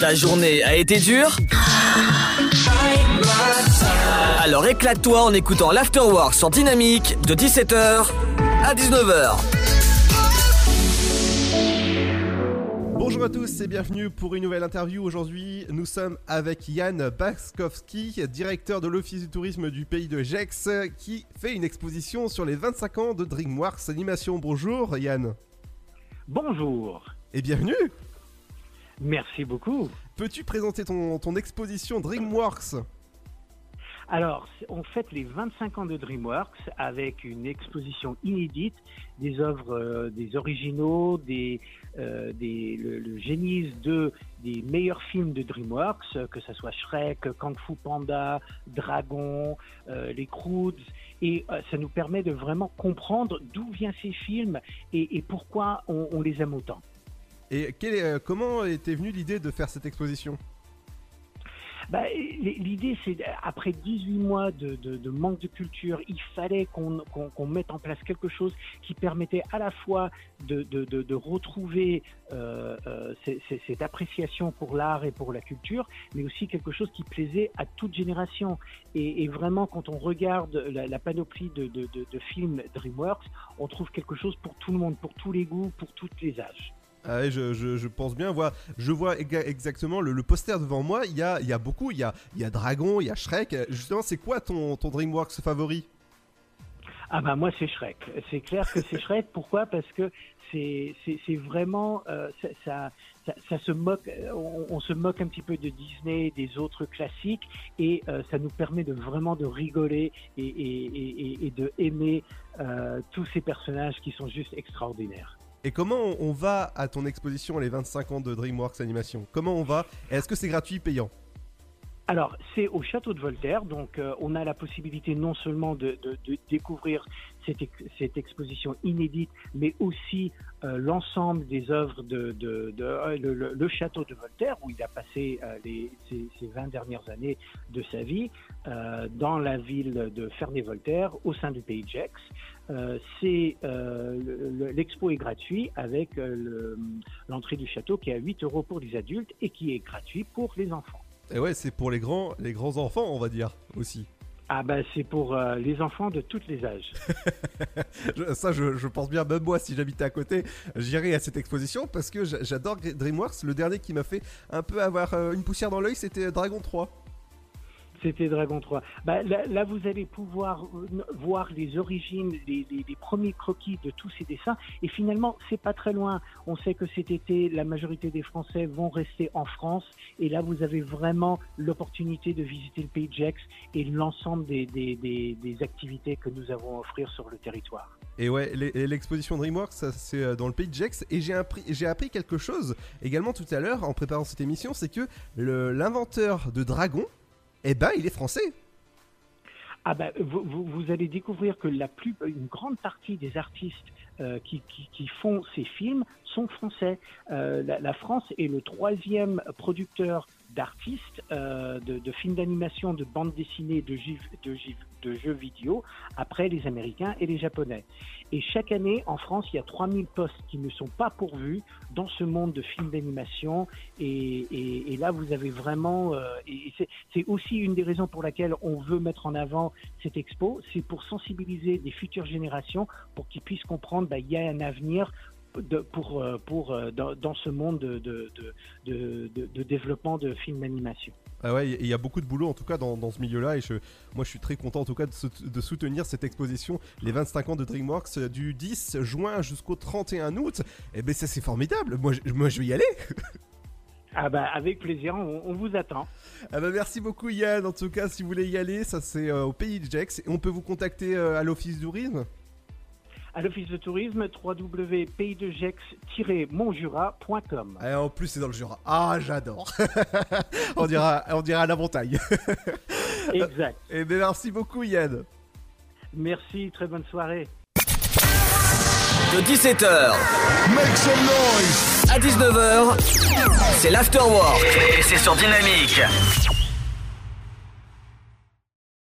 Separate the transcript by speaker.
Speaker 1: Ta journée a été dure Alors éclate-toi en écoutant l'Afterwork sur Dynamique de 17h à 19h.
Speaker 2: Bonjour à tous et bienvenue pour une nouvelle interview. Aujourd'hui, nous sommes avec Yann Baskowski, directeur de l'Office du tourisme du pays de Gex, qui fait une exposition sur les 25 ans de DreamWorks Animation. Bonjour Yann.
Speaker 3: Bonjour.
Speaker 2: Et bienvenue.
Speaker 3: Merci beaucoup.
Speaker 2: Peux-tu présenter ton, ton exposition DreamWorks?
Speaker 3: Alors, on fête les 25 ans de DreamWorks avec une exposition inédite des œuvres, euh, des originaux, des, euh, des le, le génie de des meilleurs films de DreamWorks, euh, que ce soit Shrek, Kung Fu Panda, Dragon, euh, les Croods, et ça nous permet de vraiment comprendre d'où viennent ces films et, et pourquoi on, on les aime autant.
Speaker 2: Et euh, comment était venue l'idée de faire cette exposition?
Speaker 3: Bah, L'idée, c'est après 18 mois de, manque de culture, il fallait qu'on mette en place quelque chose qui permettait à la fois de, retrouver euh, euh, cette appréciation pour l'art et pour la culture, mais aussi quelque chose qui plaisait à toute génération. Et, vraiment, quand on regarde la, la panoplie de films DreamWorks, on trouve quelque chose pour tout le monde, pour tous les goûts, pour tous les âges.
Speaker 2: Ah ouais, je, je- je pense bien. Voilà, je vois exactement le, le poster devant moi. Il y a, il y a beaucoup. Il y a, il y a Dragon, il y a Shrek. Justement, c'est quoi ton, ton DreamWorks favori?
Speaker 3: Ah bah moi c'est Shrek. C'est clair que c'est Shrek. Pourquoi? Parce que c'est vraiment euh, ça, ça, ça ça se moque. On, on se moque un petit peu de Disney, des autres classiques, et euh, ça nous permet de vraiment de rigoler et et, et, et- et de aimer euh, tous ces personnages qui sont juste extraordinaires.
Speaker 2: Et comment on, va à ton exposition les 25 ans de DreamWorks Animation Comment on va Est-ce que c'est gratuit, payant?
Speaker 3: Alors, c'est au château de Voltaire, donc euh, on a la possibilité non seulement de, de- de découvrir cette, cette exposition inédite, mais aussi euh, l'ensemble des œuvres de, de- euh, le, le- château de Voltaire, où il a passé euh, les, ces, ces 20 dernières années de sa vie, euh, dans la ville de Ferney-Voltaire, au sein du pays de Gex. L'expo est gratuit avec le- l'entrée du château qui est à 8 euros pour les adultes et qui est gratuit pour les enfants.
Speaker 2: Et ouais, c'est pour les grands, les grands enfants, on va dire aussi.
Speaker 3: Ah ben c'est pour euh, les enfants de tous les âges.
Speaker 2: Ça, je, je pense bien, même moi, si j'habitais à côté, j'irais à cette exposition parce que j'a- j'adore DreamWorks. Le dernier qui m'a fait un peu avoir euh, une poussière dans l'œil, c'était Dragon 3.
Speaker 3: C'était Dragon 3. Bah, là, vous allez pouvoir euh, voir les origines, les, premiers croquis de tous ces dessins. Et finalement, c'est pas très loin. On sait que cet été, la majorité des Français vont rester en France. Et là, vous avez vraiment l'opportunité de visiter le pays de Gex et l'ensemble des, activités que nous avons à offrir sur le territoire.
Speaker 2: Et ouais, l'exposition DreamWorks, c'est euh, dans le pays de Gex. Et j'ai appris, quelque chose également tout à l'heure en préparant cette émission, c'est que l'inventeur de Dragon, eh ben, il est français.
Speaker 3: Ah ben, vous, allez découvrir que la plus, une grande partie des artistes euh, qui, font ces films sont français. Euh, la France est le troisième producteur d'artistes, euh, de, films d'animation, de bandes dessinées, de, jeux vidéo, après les Américains et les Japonais. Et chaque année, en France, il y a 3000 postes qui ne sont pas pourvus dans ce monde de films d'animation. Et, là, vous avez vraiment... euh, c'est- aussi une des raisons pour laquelle on veut mettre en avant cette expo, c'est pour sensibiliser des futures générations pour qu'ils puissent comprendre qu'il y a un avenir de, pour, euh, pour, euh, dans, dans ce monde de, de, de, développement de films d'animation.
Speaker 2: Ah ouais, il y a beaucoup de boulot en tout cas dans, dans ce milieu-là et je, moi je suis très content en tout cas de, de soutenir cette exposition, les 25 ans de DreamWorks euh, du 10 juin jusqu'au 31 août. Et ben ça c'est formidable, moi je, moi je vais y aller.
Speaker 3: Ah bah, avec plaisir, on, on vous attend.
Speaker 2: Ah bah merci beaucoup Yann, en tout cas si vous voulez y aller, ça c'est euh, au pays de. Et on peut vous contacter euh, à l'office du tourisme
Speaker 3: À l'Office de tourisme, www.paysdegex-montjura.com.
Speaker 2: Et en plus c'est dans le Jura. Ah j'adore. on dira on dira à la montagne.
Speaker 3: Exact.
Speaker 2: Et ben merci beaucoup Yann.
Speaker 3: Merci, très bonne soirée.
Speaker 1: De 17h à 19h, c'est l'Afterwork. Et c'est sur Dynamique.